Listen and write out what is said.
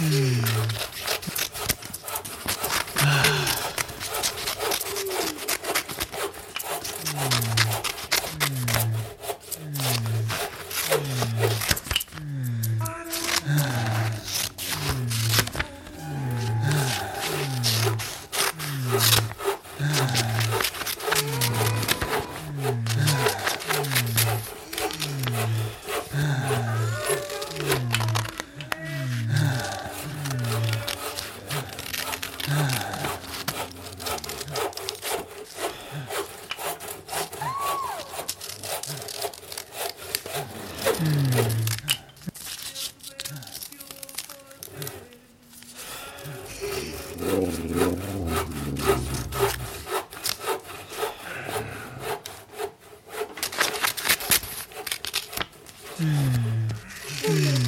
음. 아. 음. 음. 음. 음. 음.